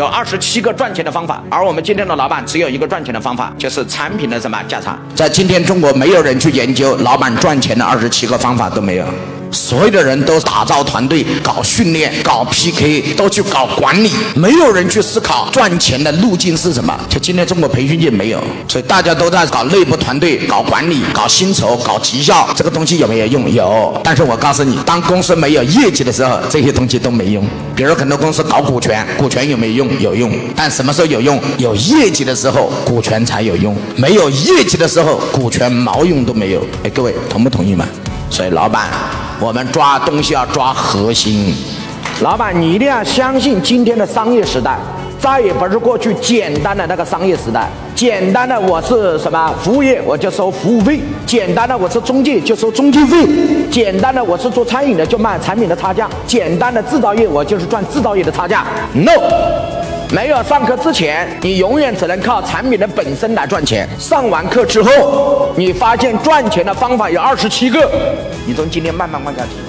有二十七个赚钱的方法，而我们今天的老板只有一个赚钱的方法，就是产品的什么价差。在今天中国，没有人去研究老板赚钱的二十七个方法都没有。所有的人都打造团队、搞训练、搞 PK，都去搞管理，没有人去思考赚钱的路径是什么。就今天中国培训界没有，所以大家都在搞内部团队、搞管理、搞薪酬、搞绩效，这个东西有没有用？有。但是我告诉你，当公司没有业绩的时候，这些东西都没用。比如很多公司搞股权，股权有没有用？有用。但什么时候有用？有业绩的时候，股权才有用。没有业绩的时候，股权毛用都没有。哎，各位同不同意嘛？所以老板。我们抓东西要抓核心，老板，你一定要相信今天的商业时代，再也不是过去简单的那个商业时代。简单的我是什么服务业，我就收服务费；简单的我是中介，就收中介费；简单的我是做餐饮的，就卖产品的差价；简单的制造业，我就是赚制造业的差价。No，没有上课之前，你永远只能靠产品的本身来赚钱。上完课之后，你发现赚钱的方法有二十七个。你从今天慢慢往下提。